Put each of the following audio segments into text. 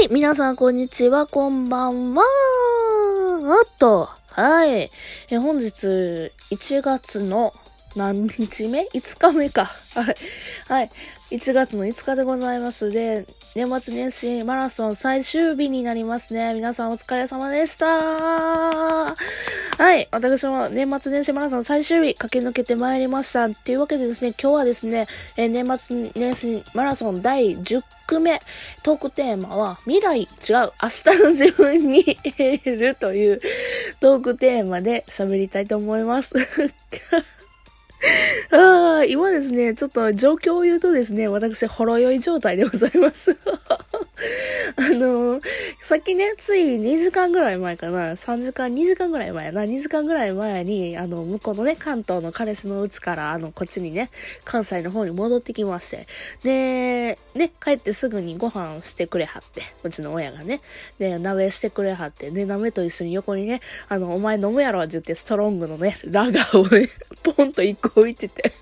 はい、皆さん、こんにちは、こんばんは。あっと、はい。え本日、1月の何日目 ?5 日目か。はい。はい。1月の5日でございますで、年末年始マラソン最終日になりますね。皆さんお疲れ様でした。はい。私も年末年始マラソン最終日駆け抜けてまいりました。っていうわけでですね、今日はですね、え年末年始マラソン第10句目、トークテーマは未来違う、明日の自分にエールというトークテーマで喋りたいと思います。あ、今ですね、ちょっと状況を言うとですね、私、ほろ酔い状態でございます。あのー、さっきね、つい2時間ぐらい前かな、3時間、2時間ぐらい前やな、2時間ぐらい前に、あの、向こうのね、関東の彼氏のうちから、あの、こっちにね、関西の方に戻ってきまして、で、ね、帰ってすぐにご飯してくれはって、うちの親がね、で、鍋してくれはって、で、鍋と一緒に横にね、あの、お前飲むやろって言って、ストロングのね、ラガーをね、ポンと一個置いてて。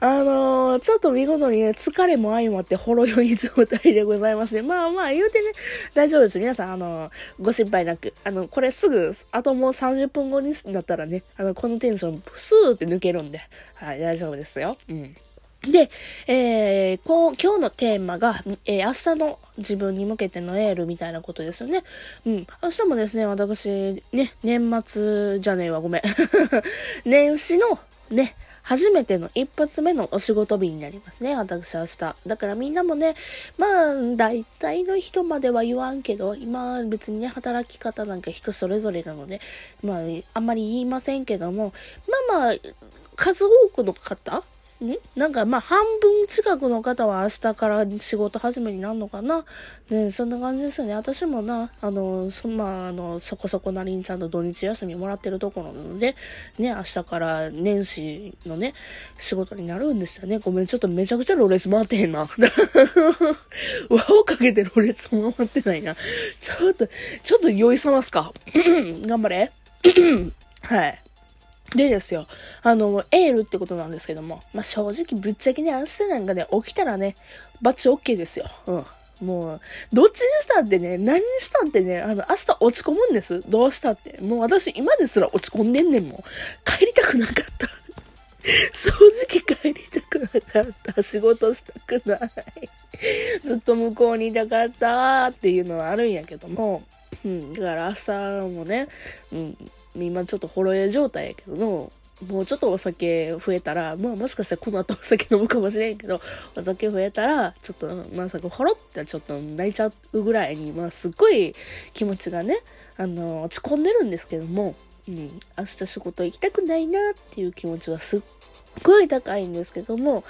あのー、ちょっと見事にね、疲れも相まってほろ酔い状態でございますね。まあまあ言うてね、大丈夫です。皆さん、あのー、ご心配なく。あの、これすぐ、あともう30分後になったらね、あの、このテンション、スーって抜けるんで、はい、大丈夫ですよ。うん。で、えー、こう、今日のテーマが、えー、明日の自分に向けてのエールみたいなことですよね。うん。明日もですね、私、ね、年末じゃねえわ、ごめん。年始の、ね、初めての一発目のお仕事日になりますね、私明日。だからみんなもね、まあ、大体の人までは言わんけど、今別にね、働き方なんか人それぞれなので、まあ、あんまり言いませんけども、まあまあ、数多くの方ん？なんかまあ半分近くの方は明日から仕事始めになるのかな？ねそんな感じですよね。私もな、あの、そ、まあ、あの、そこそこなりにちゃんと土日休みもらってるところなので、ね、明日から年始のね、仕事になるんですよね。ごめん、ちょっとめちゃくちゃロレス回ってへんな。輪をかけてロレス回ってないな。ちょっと、ちょっと酔いさますか。頑張れ。はい。でですよ、あの、エールってことなんですけども、まあ、正直ぶっちゃけね、明日なんかね、起きたらね、バッチ OK ですよ。うん。もう、どっちにしたってね、何にしたってね、あの、明日落ち込むんです。どうしたって。もう私、今ですら落ち込んでんねんもん。帰りたくなかった。正直帰りたくなかった。仕事したくない。ずっと向こうにいたかったっていうのはあるんやけども、うん、だから明日もね、うん、今ちょっとほろ酔い状態やけどの、もうちょっとお酒増えたら、まあもしかしたらこの後お酒飲むかもしれんけど、お酒増えたら、ちょっと、まさかほろってちょっと泣いちゃうぐらいに、まあすっごい気持ちがね、あの、落ち込んでるんですけども、うん、明日仕事行きたくないなっていう気持ちはすっごい高いんですけども、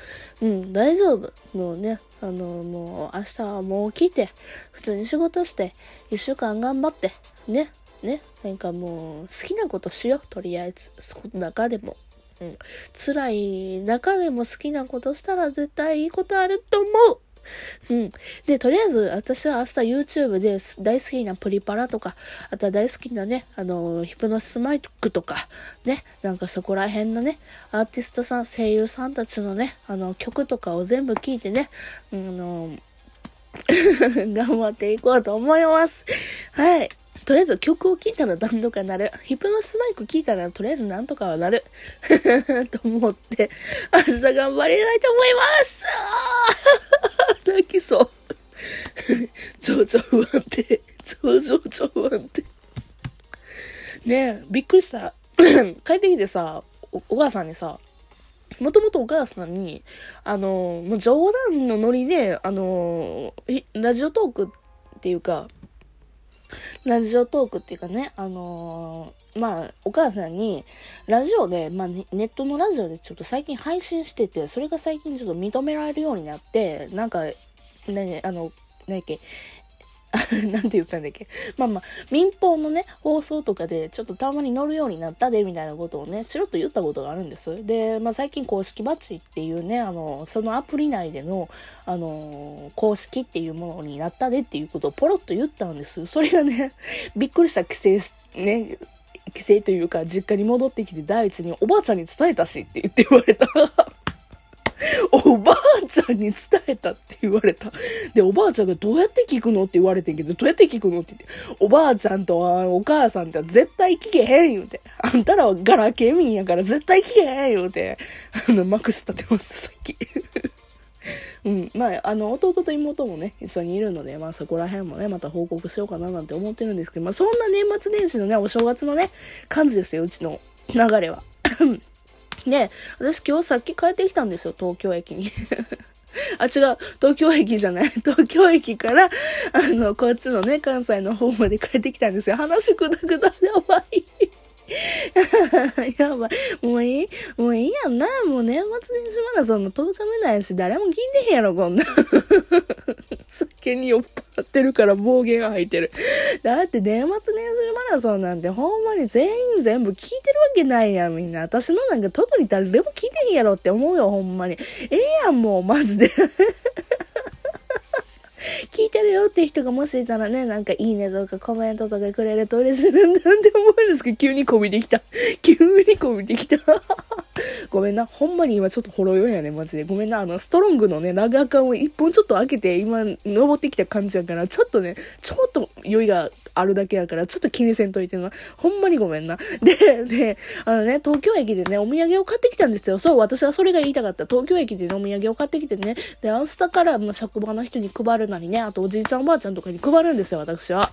うん、大丈夫。もうね、あの、もう明日はもう来て、普通に仕事して、一週間頑張って、ね、ね、なんかもう好きなことしよう、とりあえず。その中でも。うん。辛い中でも好きなことしたら絶対いいことあると思ううん。で、とりあえず、私は明日 YouTube で大好きなプリパラとか、あとは大好きなね、あの、ヒプノシスマイクとか、ね、なんかそこら辺のね、アーティストさん、声優さんたちのね、あの、曲とかを全部聴いてね、あの、頑張っていこうと思います。はい。とりあえず曲を聴いたら何とかなる。ヒプノスマイク聴いたらとりあえず何とかはなる。と思って、明日頑張りたいと思います泣きそう。超々不安定。超々超不安定。ねえ、びっくりした。帰ってきてさお、母さんにさ、もともとお母さんに、あの、もう冗談のノリで、あの、ラジオトークっていうか、ラジオトークっていうかね、あの、まあ、お母さんに、ラジオで、まあ、ネットのラジオでちょっと最近配信してて、それが最近ちょっと認められるようになって、なんか、ね、あの、何やっけ、なんて言ったんだっけ？まあまあ、民放のね、放送とかでちょっとたまに乗るようになったで、みたいなことをね、チロッと言ったことがあるんです。で、まあ最近公式バッジっていうね、あの、そのアプリ内での、あの、公式っていうものになったでっていうことをポロッと言ったんです。それがね、びっくりした規制ね、規制というか、実家に戻ってきて第一におばあちゃんに伝えたしって言って言われた。おばあちゃんに伝えたって言われた。で、おばあちゃんがどうやって聞くのって言われてんけど、どうやって聞くのって言って、おばあちゃんとはお母さんって絶対聞けへん言うて。あんたらはガラケー民やから絶対聞けへん言うて、あの、まくし立てました、さっき。うん。まあ、あの、弟と妹もね、一緒にいるので、まあそこら辺もね、また報告しようかななんて思ってるんですけど、まあそんな年末年始のね、お正月のね、感じですよ、うちの流れは。で、私今日さっき帰ってきたんですよ、東京駅に。あ、違う、東京駅じゃない。東京駅から、あの、こっちのね、関西の方まで帰ってきたんですよ。話くだくだでやばい。やばい。もういいもういいやんな。もう年末年始マラソンの10日目ないし、誰も聞いてへんやろ、こんな。酒に酔っ払ってるから暴言が吐いてる。だって年末年始マラソンなんてほんまに全員全部聞いてるわけないやん、みんな。私のなんか特に誰も聞いてへんやろって思うよ、ほんまに。ええやん、もう、マジで。てるよって人がもしいたらね、なんかいいねとかコメントとかくれると嬉しいなんて思うんですけど、急にこびてきた。急にこびてきた。ごめんな。ほんまに今ちょっとほろ酔いやね、マジで。ごめんな。あの、ストロングのね、ラガー缶を一本ちょっと開けて、今、登ってきた感じやから、ちょっとね、ちょっと酔いがあるだけやから、ちょっと気にせんといてな。ほんまにごめんな。で、で、あのね、東京駅でね、お土産を買ってきたんですよ。そう、私はそれが言いたかった。東京駅で、ね、お土産を買ってきてね、で、明日からも職場の人に配るなりね、あとおじいちゃんおばあちゃんとかに配るんですよ、私は。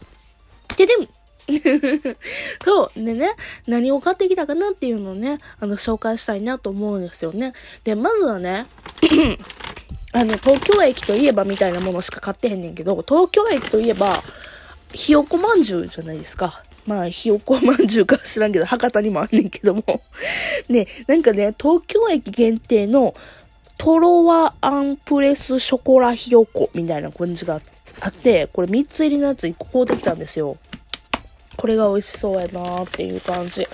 で、でも、そう。でね、何を買ってきたかなっていうのをね、あの、紹介したいなと思うんですよね。で、まずはね、あの、東京駅といえばみたいなものしか買ってへんねんけど、東京駅といえば、ひよこまんじゅうじゃないですか。まあ、ひよこまんじゅうか知らんけど、博多にもあんねんけども。ね、なんかね、東京駅限定の、トロワアンプレスショコラひよこみたいな感じがあって、これ3つ入りのやつ1個買うてきたんですよ。これが美味しそうやなーっていう感じ。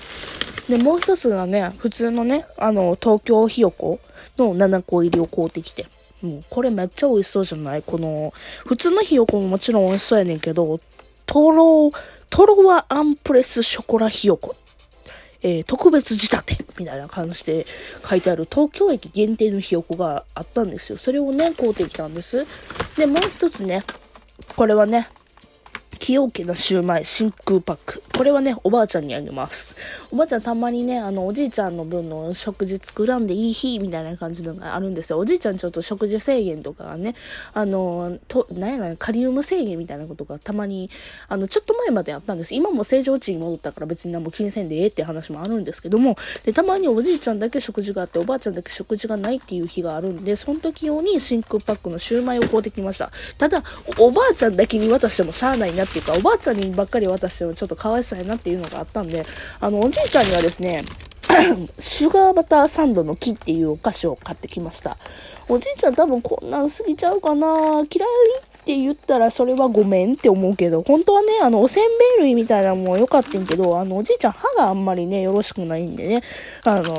で、もう一つがね、普通のね、あの、東京ひよこの7個入りを買うてきて。もう、これめっちゃ美味しそうじゃない？この、普通のひよこももちろん美味しそうやねんけど、トロ、トロワアンプレスショコラひよこ。えー、特別仕立てみたいな感じで書いてある東京駅限定のひよこがあったんですよ。それをね、買うてきたんです。で、もう一つね、これはね、崎陽家のシューマイ真空パック。これはね、おばあちゃんにあげます。おばあちゃんたまにね、あの、おじいちゃんの分の食事作らんでいい日、みたいな感じのがあるんですよ。おじいちゃんちょっと食事制限とかがね、あの、と、なんやろカリウム制限みたいなことがたまに、あの、ちょっと前まであったんです。今も正常値に戻ったから別に何も気にせんでええって話もあるんですけども、で、たまにおじいちゃんだけ食事があって、おばあちゃんだけ食事がないっていう日があるんで、その時用に真空パックのシューマイを買うてきました。ただ、おばあちゃんだけに渡してもしゃあないなってていうか、おばあちゃんにばっかり渡してもちょっとかわいそうやなっていうのがあったんで、あの、おじいちゃんにはですね、シュガーバターサンドの木っていうお菓子を買ってきました。おじいちゃん多分こんなん過ぎちゃうかな嫌いって言ったらそれはごめんって思うけど、本当はね、あの、おせんべい類みたいなのも良かったんけど、あの、おじいちゃん歯があんまりね、よろしくないんでね、あの、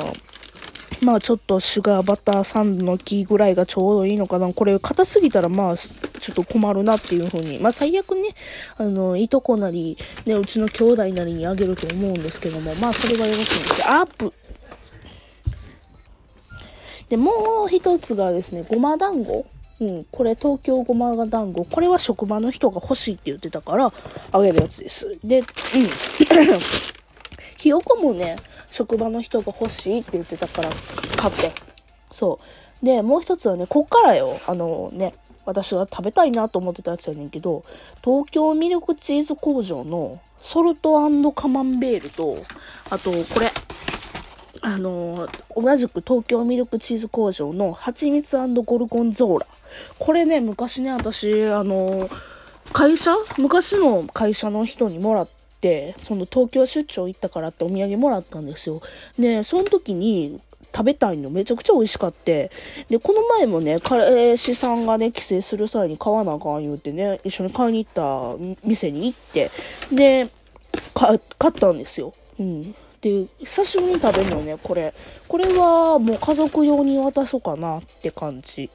まあちょっとシュガーバターサンドの木ぐらいがちょうどいいのかな。これ硬すぎたらまあちょっと困るなっていう風に。まあ最悪ね、あの、いとこなり、ね、うちの兄弟なりにあげると思うんですけども、まあそれはよろしいんですアップで、もう一つがですね、ごま団子。うん、これ東京ごま団子。これは職場の人が欲しいって言ってたから、あげるやつです。で、うん。ひよこもね、職場の人が欲しいって言ってたから買って。そう。で、もう一つはね、こっからよ、あのね、私が食べたいなと思ってたやつやねんけど、東京ミルクチーズ工場のソルトカマンベールと、あと、これ、あの同じく東京ミルクチーズ工場の蜂蜜ゴルゴンゾーラ。これね、昔ね、私、あの会社？昔の会社の人にもらって、その東京出張行ったからってお土産もらったんですよ。で、その時に食べたいのめちゃくちゃ美味しかって。で、この前もね、彼氏さんがね、帰省する際に買わなあかん言うてね、一緒に買いに行った店に行って、で、買ったんですよ。うん。で、久しぶりに食べるのね、これ。これはもう家族用に渡そうかなって感じ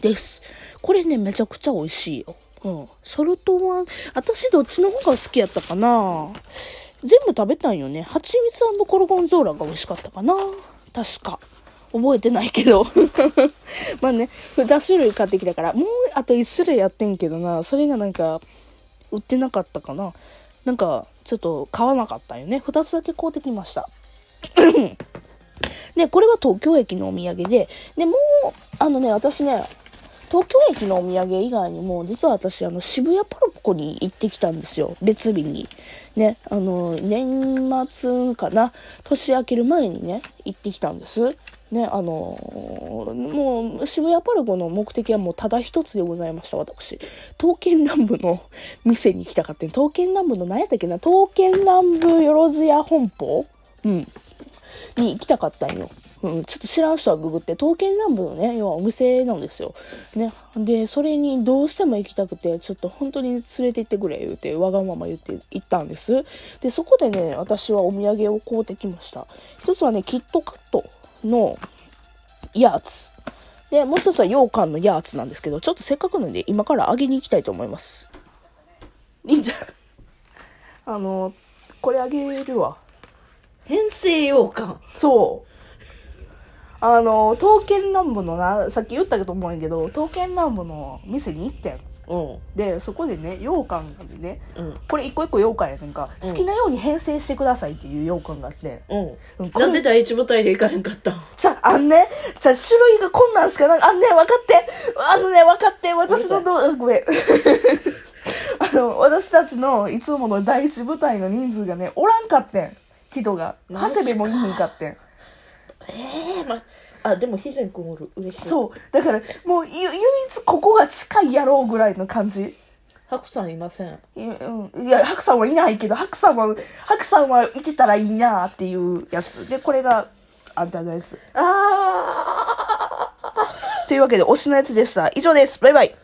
です。これね、めちゃくちゃ美味しいよ。うん。ソルトは、私どっちの方が好きやったかな全部食べたんよね。蜂蜜ゴルゴンゾーラが美味しかったかな確か。覚えてないけど。まあね、2種類買ってきたから、もうあと1種類やってんけどな、それがなんか、売ってなかったかな。なんか、ちょっと買わなかったよね。2つだけ買うてきました。で、これは東京駅のお土産で、で、もう、あのね、私ね、東京駅のお土産以外にも、実は私、あの、渋谷パルコに行ってきたんですよ。別日に。ね、あの、年末かな、年明ける前にね、行ってきたんです。ね、あの、もう、渋谷パルコの目的はもうただ一つでございました、私。刀剣乱舞の店に行きたかった。刀剣乱舞の何やったっけな？刀剣乱舞よろずや本舗？うん。に行きたかったんよ。うん、ちょっと知らん人はググって、刀剣乱舞のね、要はお店なんですよ。ね。で、それにどうしても行きたくて、ちょっと本当に連れて行ってくれ、言うて、わがまま言って行ったんです。で、そこでね、私はお土産を買うてきました。一つはね、キットカットのヤーツ。で、もう一つは羊羹のヤーツなんですけど、ちょっとせっかくなんで今からあげに行きたいと思います。忍者、あの、これあげるわ。編成羊羹。そう。あの、刀剣乱舞のな、さっき言ったと思うんやけど、刀剣乱舞の店に行ってん。うん。で、そこでね、羊羹でね、うん。これ一個一個羊羹やねんか、うん好きなように編成してくださいっていう羊羹があって、うん。なんで第一部隊で行かへんかったん？じゃあ、あんね、じゃあ種類がこんなんしかなあんね、分かって、あのね、分かって、私のどう、ごめん。あの、私たちのいつもの第一部隊の人数がね、おらんかってん。人が。長谷部もいひんかってん。ええまあ、でも、肥前くんおる。嬉しい。う。そう。だから、もう、ゆ、唯一ここが近いやろうぐらいの感じ。白さんいません。いうん、いや、白さんはいないけど、白さんは、白さんはいてたらいいなっていうやつ。で、これが、あんたのやつ。あというわけで、推しのやつでした。以上です。バイバイ。